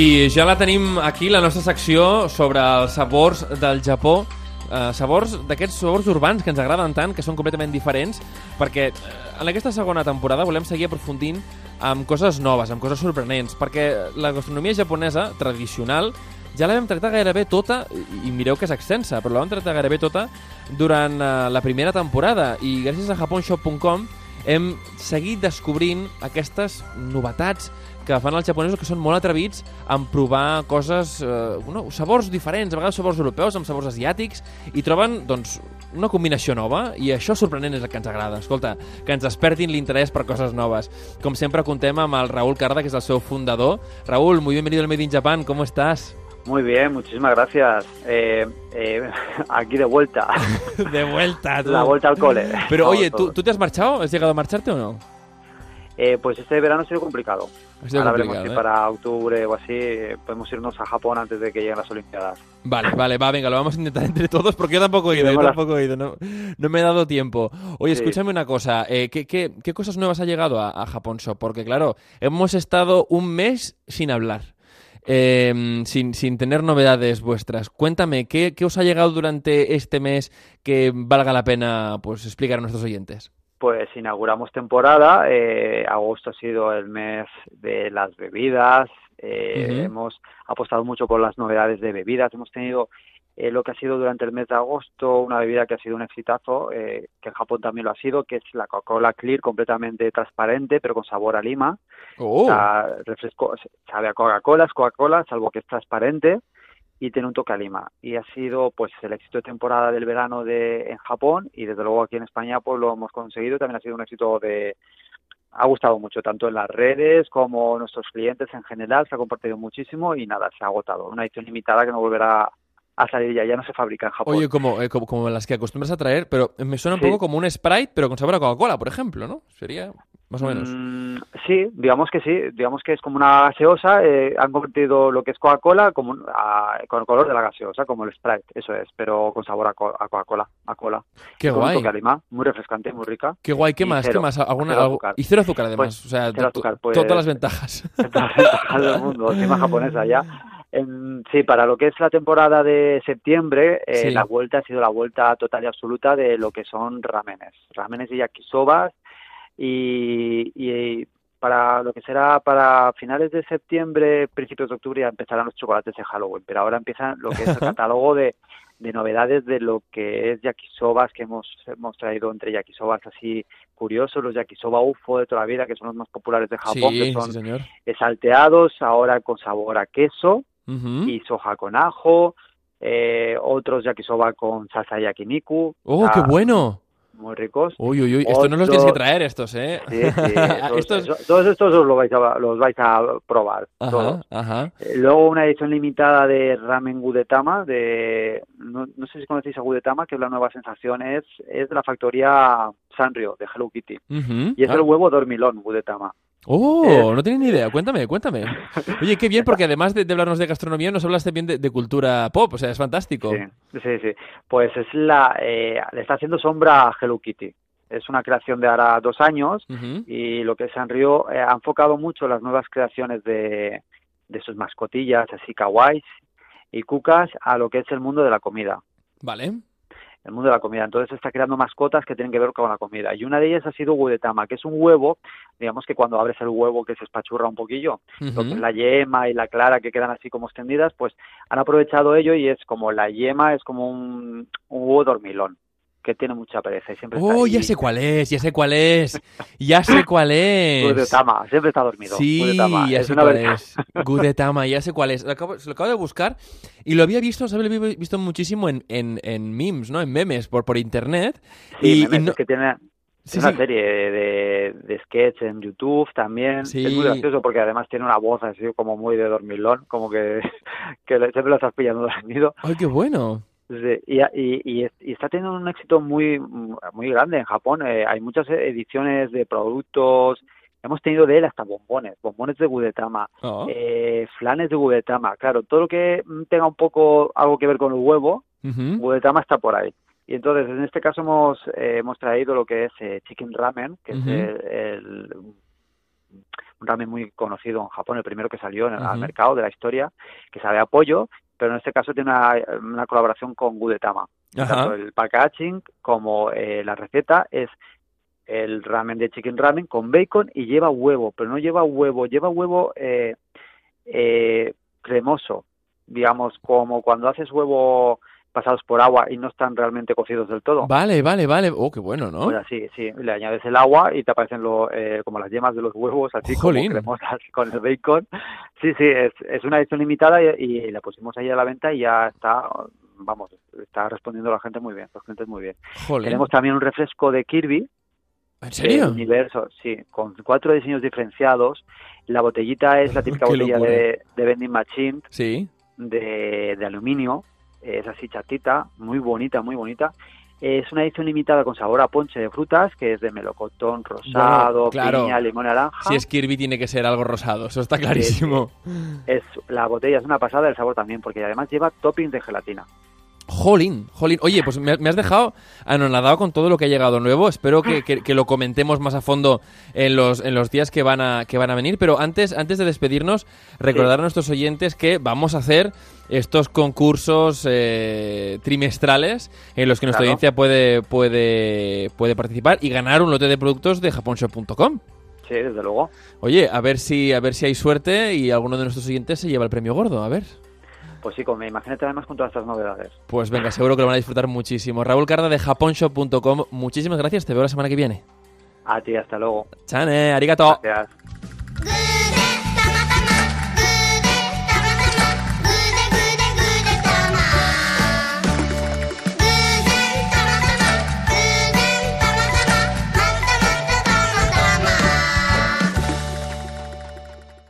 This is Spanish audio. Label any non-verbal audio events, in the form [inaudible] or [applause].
I ja la tenim aquí, la nostra secció sobre els sabors del Japó. Uh, sabors d'aquests sabors urbans que ens agraden tant, que són completament diferents, perquè uh, en aquesta segona temporada volem seguir aprofundint amb coses noves, amb coses sorprenents, perquè la gastronomia japonesa tradicional ja la vam tractar gairebé tota, i mireu que és extensa, però la vam tractar gairebé tota durant uh, la primera temporada, i gràcies a japonshop.com hem seguit descobrint aquestes novetats que fan els japonesos que són molt atrevits en provar coses, eh, no, sabors diferents, a vegades sabors europeus amb sabors asiàtics, i troben doncs, una combinació nova, i això sorprenent és el que ens agrada. Escolta, que ens despertin l'interès per coses noves. Com sempre, contem amb el Raúl Carda, que és el seu fundador. Raúl, muy bienvenido al Made in Japan, ¿cómo estás? Muy bien, muchísimas gracias. Eh, eh, [laughs] aquí de vuelta. [laughs] de vuelta, tú. La vuelta al cole. Pero Todo, oye, ¿tú. ¿tú te has marchado? ¿Has llegado a marcharte o no? Eh, pues este verano ha sido complicado. Ahora veremos si ¿eh? para octubre o así eh, podemos irnos a Japón antes de que lleguen las Olimpiadas. Vale, vale, va, venga, lo vamos a intentar entre todos porque yo tampoco he ido, yo tampoco he ido, no, no me he dado tiempo. Oye, Sí. escúchame una cosa, eh, ¿qué, qué, qué cosas nuevas ha llegado a, a Japón Shop? Porque claro, hemos estado un mes sin hablar, eh, sin, sin tener novedades vuestras. Cuéntame, ¿qué, ¿qué os ha llegado durante este mes que valga la pena pues explicar a nuestros oyentes? Pues inauguramos temporada. eh, agosto ha sido el mes de las bebidas. eh. Hemos apostado mucho por las novedades de bebidas. Hemos tenido eh, lo que ha sido durante el mes de agosto una bebida que ha sido un exitazo, eh, que en Japón también lo ha sido, que es la Coca-Cola Clear, completamente transparente, pero con sabor a lima. Oh, O sea, refresco, sabe a Coca-Cola, es Coca-Cola, salvo que es transparente y tiene un toque a lima. Y ha sido pues el éxito de temporada del verano de en Japón y desde luego aquí en España pues lo hemos conseguido. También ha sido un éxito de ha gustado mucho tanto en las redes como nuestros clientes en general se ha compartido muchísimo y nada se ha agotado una edición limitada que no volverá a salir ya ya no se fabrica en Japón oye, como, eh, como, como las que acostumbras a traer, pero me suena un Sí. poco como un Sprite, pero con sabor a Coca-Cola, por ejemplo, ¿no? Sería más o menos. Mm, sí, digamos que sí, digamos que es como una gaseosa, eh, han convertido lo que es Coca-Cola como a- con el color de la gaseosa, como el Sprite, eso es, pero con sabor a, co- a Coca-Cola, a cola. Qué con un guay. toque lima, muy refrescante, muy rica. Qué guay, ¿qué Y más? ¿Qué cero, más? ¿Alguna, cero azúcar. Y cero azúcar, además. Pues, o sea, cero azúcar, to- pues- [laughs] todas las ventajas. del mundo, encima [laughs] japonesa ya. Em, sí, para lo que es la temporada de septiembre, eh, Sí. la vuelta ha sido la vuelta total y absoluta de lo que son ramenes, ramenes y yakisobas y, y para lo que será para finales de septiembre, principios de octubre ya empezarán los chocolates de Halloween, pero ahora empieza lo que es el [laughs] catálogo de, de novedades de lo que es yakisobas que hemos, hemos traído entre yakisobas así curiosos, los yakisoba UFO de toda la vida, que son los más populares de Japón, sí, que son sí, salteados, ahora con sabor a queso y soja con ajo, eh, otros yakisoba con salsa yakiniku, ¡Oh, ah, qué bueno! Muy ricos. Uy, uy, uy. Esto no los tienes que traer, estos, ¿eh? Sí, sí, [laughs] Estos- eso- todos estos os los vais a, los vais a probar. Ajá, todos. ajá. Eh, Luego una edición limitada de ramen Gudetama, de no, no sé si conocéis a Gudetama, que es la nueva sensación, es, es de la factoría Sanrio, de Hello Kitty. Y es Ah. el huevo dormilón Gudetama. ¡Oh! es- No tenía ni idea. Cuéntame, cuéntame. Oye, qué bien, porque además de, de hablarnos de gastronomía, nos hablas también de, de cultura pop. O sea, es fantástico. Sí, sí, sí. Pues es la, eh, le está haciendo sombra a Hello Kitty. Es una creación de ahora dos años y lo que es Sanrio eh, ha enfocado mucho las nuevas creaciones de, de sus mascotillas, así kawaiis y cucas, a lo que es el mundo de la comida. Vale. El mundo de la comida. Entonces está creando mascotas que tienen que ver con la comida. Y una de ellas ha sido Gudetama, que es un huevo, digamos que cuando abres el huevo que se espachurra un poquillo, lo que Ujú. es la yema y la clara que quedan así como extendidas, pues han aprovechado ello y es como la yema es como un, un huevo dormilón que tiene mucha pereza y siempre está ¡Oh, ahí. ya sé cuál es! ¡Ya sé cuál es! ¡Ya sé [laughs] cuál es! Gudetama, siempre está dormido. Sí, Gudetama. ya es sé cuál ver- es. Gudetama, ya sé cuál es. Lo acabo, se lo acabo de buscar y lo había visto, ¿sabes? Lo había visto muchísimo en, en, en memes, ¿no? En memes por, por internet. Sí, y, memes, y no- es que tiene Sí, una sí. serie de, de sketch en YouTube también. Sí. Es muy gracioso porque además tiene una voz así como muy de dormilón, como que, [laughs] que siempre lo estás pillando dormido. ¡Ay, qué bueno! Sí, y, y, y, es- y está teniendo un éxito muy, muy grande en Japón. Eh, hay muchas ediciones de productos. Hemos tenido de él hasta bombones, bombones de Gudetama, Oh. eh, flanes de Gudetama. Claro, todo lo que mm, tenga un poco algo que ver con el huevo, Ujú. Gudetama está por ahí. Y entonces, en este caso hemos, eh, hemos traído lo que es eh, chicken ramen, que es el, el- un ramen muy conocido en Japón, el primero que salió en el, al mercado de la historia, que sabe a pollo, pero en este caso tiene una, una colaboración con Gudetama. Tanto el packaging como eh, la receta es el ramen de chicken ramen con bacon y lleva huevo, pero no lleva huevo, lleva huevo eh, eh, cremoso, digamos, como cuando haces huevo pasados por agua y no están realmente cocidos del todo. Vale, vale, vale. Oh, qué bueno, ¿no? Pues sí, sí. Le añades el agua y te aparecen lo, eh, como las yemas de los huevos, así como cremosas con el bacon. Sí, sí, es, es una edición limitada y, la pusimos ahí a la venta y ya está, vamos, está respondiendo la gente muy bien, los clientes muy bien. Tenemos también un refresco de Kirby, ¿En serio? universo, sí, con cuatro diseños diferenciados. La botellita es la típica [laughs] botella de, de, vending machine sí. de, de aluminio, es así chatita, muy bonita, muy bonita. Es una edición limitada con sabor a ponche de frutas, que es de melocotón rosado, piña, limón, naranja. Si es Kirby tiene que ser algo rosado, eso está clarísimo. Es, la botella es una pasada, el sabor también, porque además lleva toppings de gelatina. Jolín, jolín. Oye, pues me, has dejado anonadado con todo lo que ha llegado nuevo. Espero que, lo comentemos más a fondo en los, en los días que van, a, que van a venir. Pero antes, antes de despedirnos, recordar a nuestros oyentes que vamos a hacer estos concursos eh, trimestrales en los que nuestra audiencia puede, puede, puede participar y ganar un lote de productos de japonshop.com. Sí, desde luego. Oye, a ver si a ver si hay suerte y alguno de nuestros oyentes se lleva el premio gordo, a ver. Pues sí, como imagínate además con todas estas novedades. Pues venga, seguro que lo van a disfrutar muchísimo. Raúl Carda de japonshop.com, muchísimas gracias, te veo la semana que viene. A ti, hasta luego. Chane, arigato. Gracias.